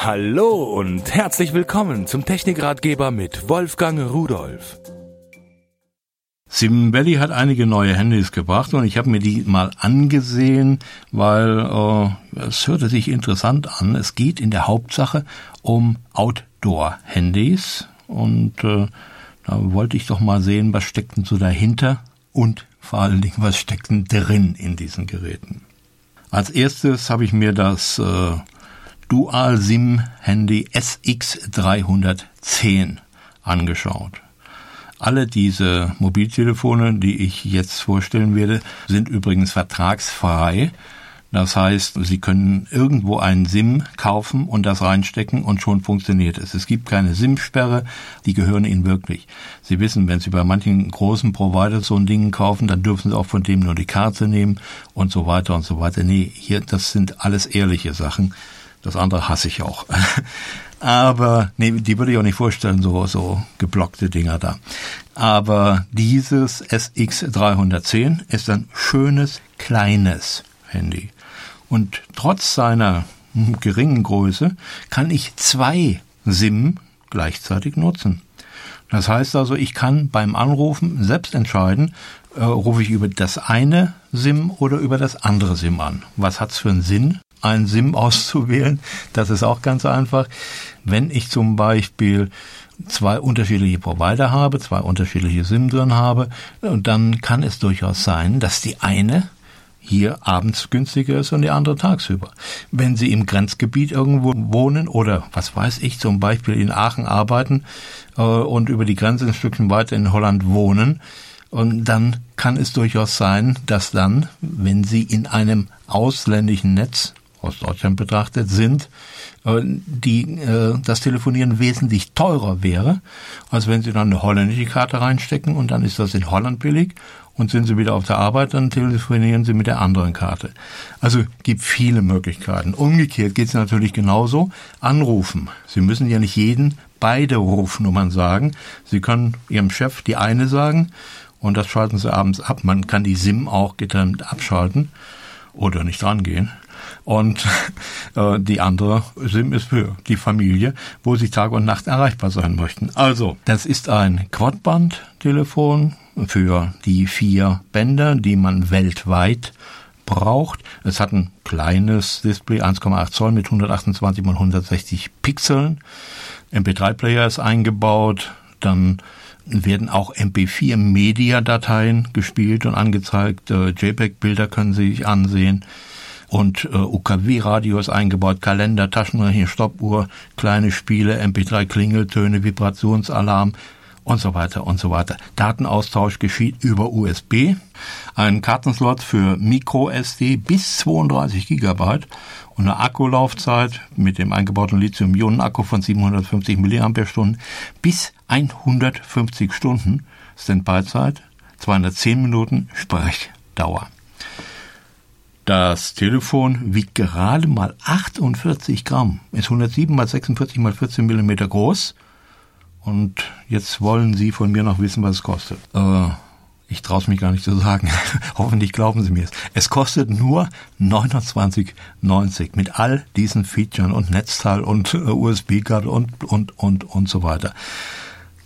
Hallo und herzlich willkommen zum Technikratgeber mit Wolfgang Rudolf. Sim Valley hat einige neue Handys gebracht und ich habe mir die mal angesehen, weil äh, es hörte sich interessant an. Es geht in der Hauptsache um Outdoor-Handys und äh, da wollte ich doch mal sehen, was steckt denn so dahinter und vor allen Dingen, was steckt denn drin in diesen Geräten. Als erstes habe ich mir das äh, Dual SIM Handy SX310 angeschaut. Alle diese Mobiltelefone, die ich jetzt vorstellen werde, sind übrigens vertragsfrei. Das heißt, Sie können irgendwo einen SIM kaufen und das reinstecken und schon funktioniert es. Es gibt keine SIM-Sperre, die gehören Ihnen wirklich. Sie wissen, wenn Sie bei manchen großen Providers so ein Ding kaufen, dann dürfen Sie auch von dem nur die Karte nehmen und so weiter und so weiter. Nee, hier, das sind alles ehrliche Sachen. Das andere hasse ich auch. Aber nee, die würde ich auch nicht vorstellen, so, so geblockte Dinger da. Aber dieses SX310 ist ein schönes, kleines Handy. Und trotz seiner geringen Größe kann ich zwei SIM gleichzeitig nutzen. Das heißt also, ich kann beim Anrufen selbst entscheiden, äh, rufe ich über das eine SIM oder über das andere SIM an. Was hat's für einen Sinn? Einen SIM auszuwählen. Das ist auch ganz einfach. Wenn ich zum Beispiel zwei unterschiedliche Provider habe, zwei unterschiedliche SIM drin habe, dann kann es durchaus sein, dass die eine hier abends günstiger ist und die andere tagsüber. Wenn Sie im Grenzgebiet irgendwo wohnen oder was weiß ich, zum Beispiel in Aachen arbeiten äh, und über die Grenze ein Stückchen weiter in Holland wohnen, und dann kann es durchaus sein, dass dann, wenn Sie in einem ausländischen Netz aus Deutschland betrachtet sind, äh, die äh, das Telefonieren wesentlich teurer wäre, als wenn Sie dann eine holländische Karte reinstecken und dann ist das in Holland billig und sind Sie wieder auf der Arbeit, dann telefonieren Sie mit der anderen Karte. Also gibt viele Möglichkeiten. Umgekehrt geht es natürlich genauso. Anrufen. Sie müssen ja nicht jeden beide Rufnummern sagen. Sie können Ihrem Chef die eine sagen und das schalten Sie abends ab. Man kann die SIM auch getrennt abschalten oder nicht rangehen. Und äh, die andere SIM ist für die Familie, wo sie Tag und Nacht erreichbar sein möchten. Also, das ist ein Quadband-Telefon für die vier Bänder, die man weltweit braucht. Es hat ein kleines Display, 1,8 Zoll mit 128 mal 160 Pixeln. MP3-Player ist eingebaut. Dann werden auch MP4-Media-Dateien gespielt und angezeigt. Äh, JPEG-Bilder können Sie sich ansehen und äh, UKW-Radio ist eingebaut, Kalender, Taschenrechner, Stoppuhr, kleine Spiele, MP3 Klingeltöne, Vibrationsalarm und so weiter und so weiter. Datenaustausch geschieht über USB, ein Kartenslot für MicroSD bis 32 Gigabyte und eine Akkulaufzeit mit dem eingebauten Lithium-Ionen-Akku von 750 mAh bis 150 Stunden Standby-Zeit, 210 Minuten Sprechdauer. Das Telefon wiegt gerade mal 48 Gramm, ist 107 mal 46 mal 14 Millimeter groß. Und jetzt wollen Sie von mir noch wissen, was es kostet. Äh, ich traue es mich gar nicht zu sagen. Hoffentlich glauben Sie mir es. Es kostet nur 29,90 mit all diesen Features und Netzteil und äh, USB-Karte und, und, und, und so weiter.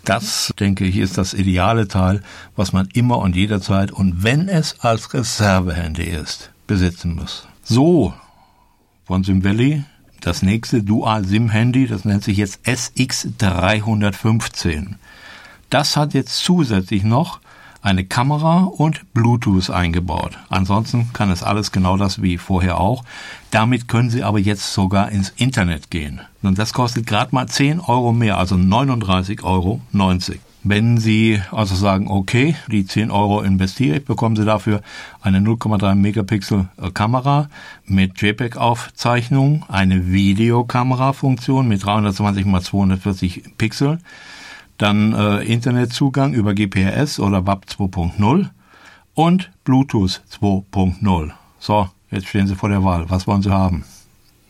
Das, denke ich, ist das ideale Teil, was man immer und jederzeit und wenn es als Reservehandy ist, besitzen muss. So, von Sim das nächste Dual-SIM-Handy, das nennt sich jetzt SX315. Das hat jetzt zusätzlich noch eine Kamera und Bluetooth eingebaut. Ansonsten kann es alles genau das wie vorher auch. Damit können Sie aber jetzt sogar ins Internet gehen. Und das kostet gerade mal 10 Euro mehr, also 39,90 Euro. Wenn Sie also sagen, okay, die 10 Euro investiere ich, bekommen Sie dafür eine 0,3 Megapixel äh, Kamera mit JPEG-Aufzeichnung, eine Videokamera-Funktion mit 320 x 240 Pixel, dann äh, Internetzugang über GPRS oder WAP 2.0 und Bluetooth 2.0. So, jetzt stehen Sie vor der Wahl. Was wollen Sie haben?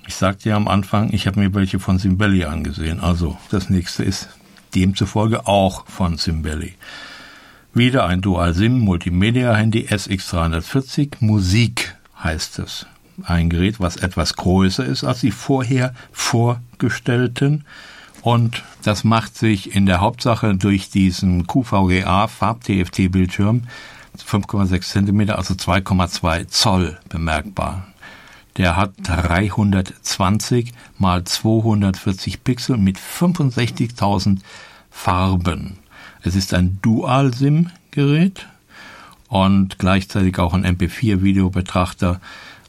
Ich sagte ja am Anfang, ich habe mir welche von Simbelli angesehen. Also, das nächste ist demzufolge auch von Simbelli. Wieder ein Dual-SIM Multimedia-Handy SX340, Musik heißt es. ein Gerät, was etwas größer ist als die vorher vorgestellten. Und das macht sich in der Hauptsache durch diesen QVGA Farb-TFT-Bildschirm 5,6 Zentimeter, also 2,2 Zoll bemerkbar. Der hat 320 mal 240 Pixel mit 65.000 Farben. Es ist ein Dual-SIM-Gerät und gleichzeitig auch ein MP4-Videobetrachter,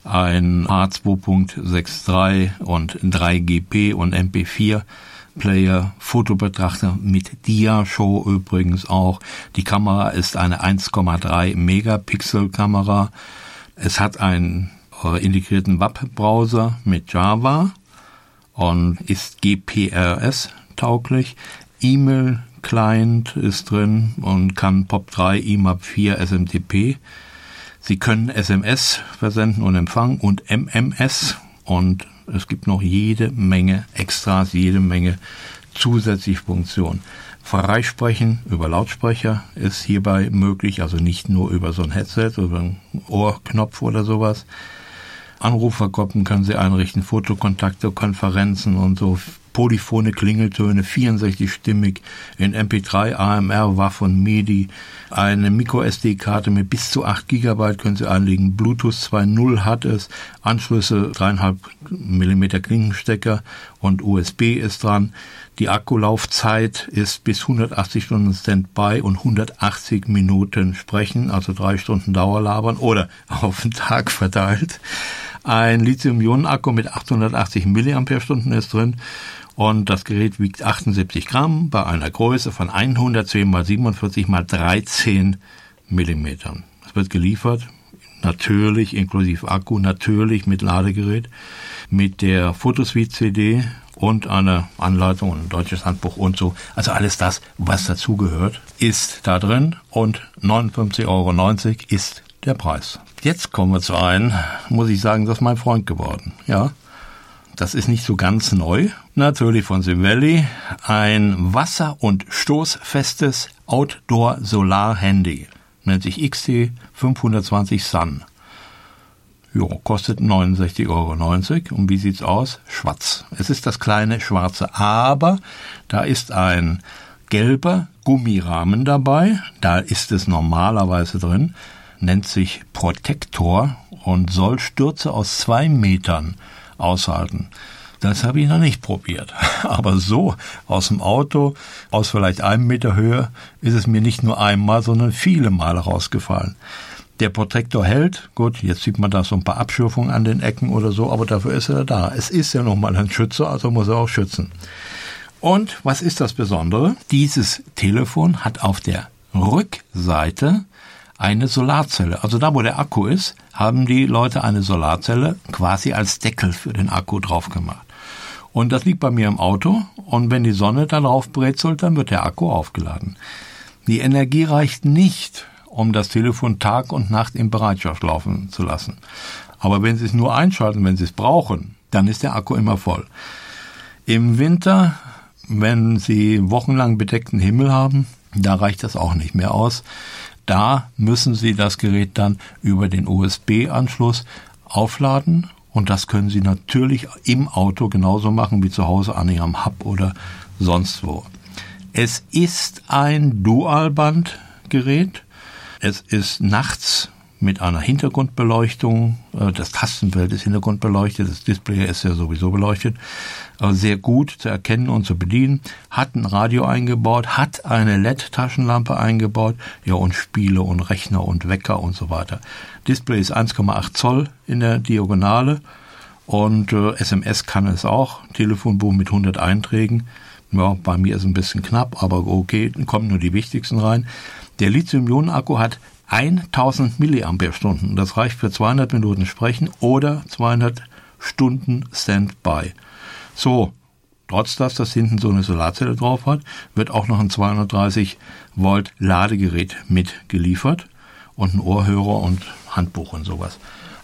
ein H2.63 und 3GP und MP4 Player, Fotobetrachter mit Dia-Show übrigens auch. Die Kamera ist eine 1,3 Megapixel Kamera. Es hat einen integrierten WAP-Browser mit Java und ist GPRS tauglich. E-Mail Client ist drin und kann POP3, IMAP 4, SMTP. Sie können SMS versenden und empfangen und MMS und es gibt noch jede Menge Extras, jede Menge zusätzliche Funktionen. Freisprechen über Lautsprecher ist hierbei möglich, also nicht nur über so ein Headset oder einen Ohrknopf oder sowas. Anrufergruppen können Sie einrichten, Fotokontakte, Konferenzen und so polyphone Klingeltöne, 64-stimmig, in MP3, AMR, WAV und MIDI, eine Micro-SD-Karte mit bis zu 8 GB können Sie anlegen, Bluetooth 2.0 hat es, Anschlüsse 3,5 mm Klinkenstecker und USB ist dran. Die Akkulaufzeit ist bis 180 Stunden Standby und 180 Minuten sprechen, also drei Stunden Dauerlabern oder auf den Tag verteilt. Ein Lithium-Ionen-Akku mit 880 mAh ist drin und das Gerät wiegt 78 Gramm bei einer Größe von 110 mal 47 mal 13 Millimetern. Es wird geliefert, natürlich inklusive Akku, natürlich mit Ladegerät, mit der Fotosuite CD und eine Anleitung und ein deutsches Handbuch und so. Also alles das, was dazugehört, ist da drin und 59,90 Euro ist der Preis. Jetzt kommen wir zu einem, muss ich sagen, das ist mein Freund geworden. Ja, das ist nicht so ganz neu. Natürlich von Simvelli. Ein wasser- und stoßfestes Outdoor-Solar-Handy. Nennt sich XT 520 Sun. Jo, kostet 69,90 Euro. Und wie sieht's aus? Schwarz. Es ist das kleine schwarze, aber da ist ein gelber Gummirahmen dabei. Da ist es normalerweise drin. Nennt sich Protector und soll Stürze aus zwei Metern aushalten. Das habe ich noch nicht probiert. Aber so aus dem Auto, aus vielleicht einem Meter Höhe, ist es mir nicht nur einmal, sondern viele Male rausgefallen. Der Protektor hält, gut, jetzt sieht man da so ein paar Abschürfungen an den Ecken oder so, aber dafür ist er da. Es ist ja nochmal ein Schützer, also muss er auch schützen. Und was ist das Besondere? Dieses Telefon hat auf der Rückseite eine Solarzelle. Also da, wo der Akku ist, haben die Leute eine Solarzelle quasi als Deckel für den Akku drauf gemacht. Und das liegt bei mir im Auto und wenn die Sonne da drauf brezelt, dann wird der Akku aufgeladen. Die Energie reicht nicht, um das Telefon Tag und Nacht in Bereitschaft laufen zu lassen. Aber wenn Sie es nur einschalten, wenn Sie es brauchen, dann ist der Akku immer voll. Im Winter, wenn Sie wochenlang bedeckten Himmel haben, da reicht das auch nicht mehr aus. Da müssen Sie das Gerät dann über den USB-Anschluss aufladen und das können Sie natürlich im Auto genauso machen wie zu Hause an Ihrem Hub oder sonst wo. Es ist ein Dualbandgerät. Es ist nachts mit einer Hintergrundbeleuchtung. Äh, das Tastenfeld ist hintergrundbeleuchtet, das Display ist ja sowieso beleuchtet. Sehr gut zu erkennen und zu bedienen. Hat ein Radio eingebaut, hat eine LED-Taschenlampe eingebaut, ja und Spiele und Rechner und Wecker und so weiter. Display ist 1,8 Zoll in der Diagonale und äh, SMS kann es auch. Telefonbuch mit 100 Einträgen. Ja, bei mir ist ein bisschen knapp, aber okay, kommen nur die wichtigsten rein. Der Lithium-Ionen-Akku hat 1000 Milliampere-Stunden. Das reicht für 200 Minuten Sprechen oder 200 Stunden Standby. So, trotz dass das hinten so eine Solarzelle drauf hat, wird auch noch ein 230 Volt Ladegerät mitgeliefert und ein Ohrhörer und Handbuch und sowas.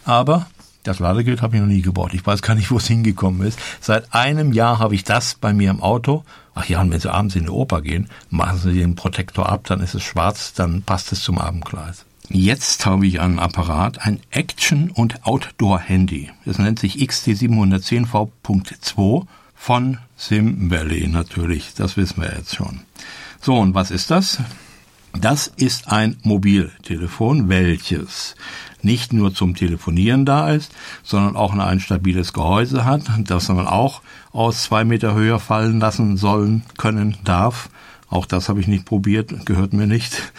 Aber das Ladegerät habe ich noch nie gebaut. Ich weiß gar nicht, wo es hingekommen ist. Seit einem Jahr habe ich das bei mir im Auto. Ach ja, und wenn Sie abends in die Oper gehen, machen Sie den Protektor ab, dann ist es schwarz, dann passt es zum Abendkleid. Jetzt habe ich einen Apparat, ein Action- und Outdoor-Handy. Das nennt sich XT710V.2 von Sim Valley natürlich. Das wissen wir jetzt schon. So, und was ist das? Das ist ein Mobiltelefon, welches nicht nur zum Telefonieren da ist, sondern auch ein stabiles Gehäuse hat, das man auch aus zwei Meter höher fallen lassen sollen, können, darf. Auch das habe ich nicht probiert, gehört mir nicht.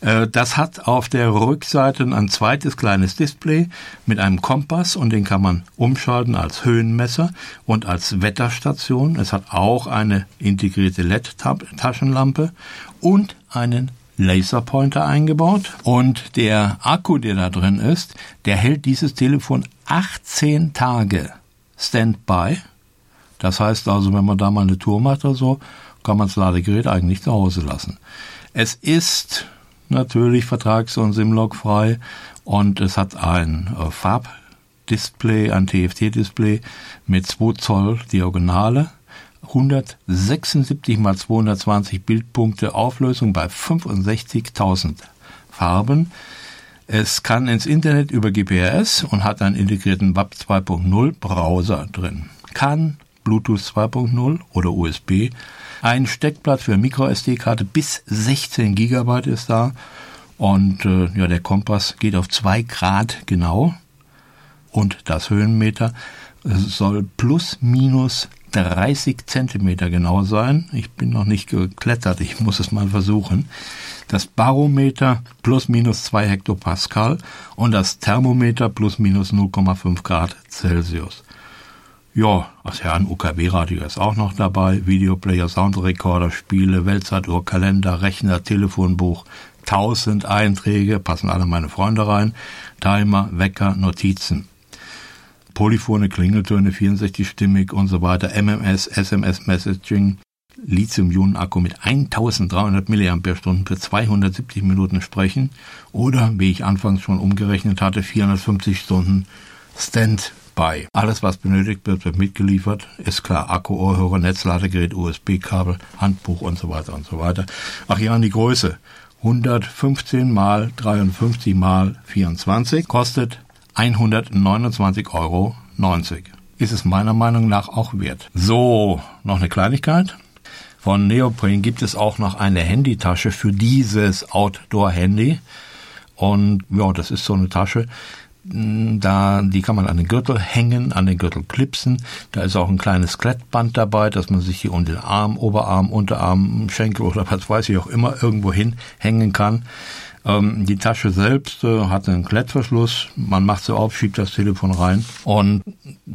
Äh, das hat auf der Rückseite ein zweites kleines Display mit einem Kompass und den kann man umschalten als Höhenmesser und als Wetterstation. Es hat auch eine integrierte LED-Taschenlampe und einen Laserpointer eingebaut und der Akku, der da drin ist, der hält dieses Telefon 18 Tage Standby. Das heißt also, wenn man da mal eine Tour macht oder so, kann man das Ladegerät eigentlich zu Hause lassen. Es ist natürlich vertrags- und Simlog-frei und es hat ein äh, Farbdisplay, ein TFT-Display mit 2 Zoll Diagonale, 176 mal 220 Bildpunkte Auflösung bei 65.000 Farben. Es kann ins Internet über GPS und hat einen integrierten WAP 2.0 Browser drin. Kann Bluetooth 2.0 oder USB ein Steckblatt für MicroSD-Karte bis 16 Gigabyte ist da. Und äh, ja, der Kompass geht auf zwei Grad genau. Und das Höhenmeter soll plus minus 30 Zentimeter genau sein. Ich bin noch nicht geklettert, ich muss es mal versuchen. Das Barometer plus minus 2 Hektopascal und das Thermometer plus minus 0,5 Grad Celsius. Ja, das Herrn UKW-Radio ist auch noch dabei. Videoplayer, Soundrecorder, Spiele, Weltzeituhr, Kalender, Rechner, Telefonbuch. Tausend Einträge, passen alle meine Freunde rein. Timer, Wecker, Notizen. Polyphone, Klingeltöne, 64-stimmig und so weiter. MMS, SMS-Messaging. Lithium-Ionen-Akku mit 1300 mAh für 270 Minuten sprechen. Oder, wie ich anfangs schon umgerechnet hatte, 450 Stunden Stand bei. Alles, was benötigt wird, wird mitgeliefert. Ist klar, Akku, Ohrhörer, Netzladegerät, USB-Kabel, Handbuch und so weiter und so weiter. Ach ja, die Größe. 115 mal 53 mal 24 kostet 129,90 Euro. Ist es meiner Meinung nach auch wert. So, noch eine Kleinigkeit. Von Neoprene gibt es auch noch eine Handytasche für dieses Outdoor-Handy. Und ja, das ist so eine Tasche, da, die kann man an den Gürtel hängen, an den Gürtel klipsen. Da ist auch ein kleines Klettband dabei, dass man sich hier unter den Arm, Oberarm, Unterarm, Schenkel oder was weiß ich auch immer irgendwo hin hängen kann. Ähm, die Tasche selbst äh, hat einen Klettverschluss. Man macht sie auf, schiebt das Telefon rein und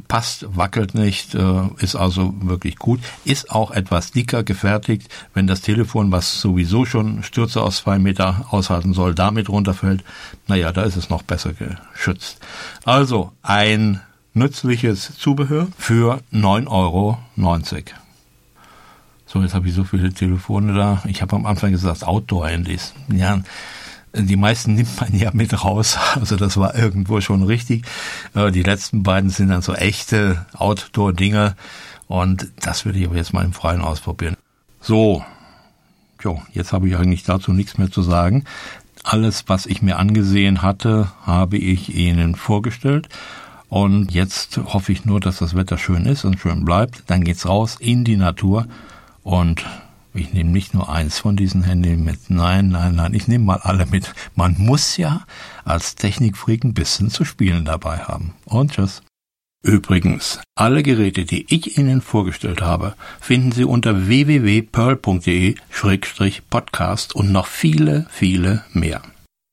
passt, wackelt nicht, äh, ist also wirklich gut. Ist auch etwas dicker gefertigt. Wenn das Telefon, was sowieso schon Stürze aus zwei Meter aushalten soll, damit runterfällt, naja, da ist es noch besser geschützt. Also ein nützliches Zubehör für 9,90 Euro. So, jetzt habe ich so viele Telefone da. Ich habe am Anfang gesagt Outdoor-Handys. Ja, die meisten nimmt man ja mit raus, also das war irgendwo schon richtig. Äh, die letzten beiden sind dann so echte Outdoor-Dinger und das würde ich aber jetzt mal im Freien ausprobieren. So, jo, jetzt habe ich eigentlich dazu nichts mehr zu sagen. Alles, was ich mir angesehen hatte, habe ich Ihnen vorgestellt. Und jetzt hoffe ich nur, dass das Wetter schön ist und schön bleibt. Dann geht's raus in die Natur und ich nehme nicht nur eins von diesen Handys mit. Nein, nein, nein, ich nehme mal alle mit. Man muss ja als Technikfreak ein bisschen zu spielen dabei haben. Und tschüss. Übrigens, alle Geräte, die ich Ihnen vorgestellt habe, finden Sie unter www.pearl.de-podcast und noch viele, viele mehr.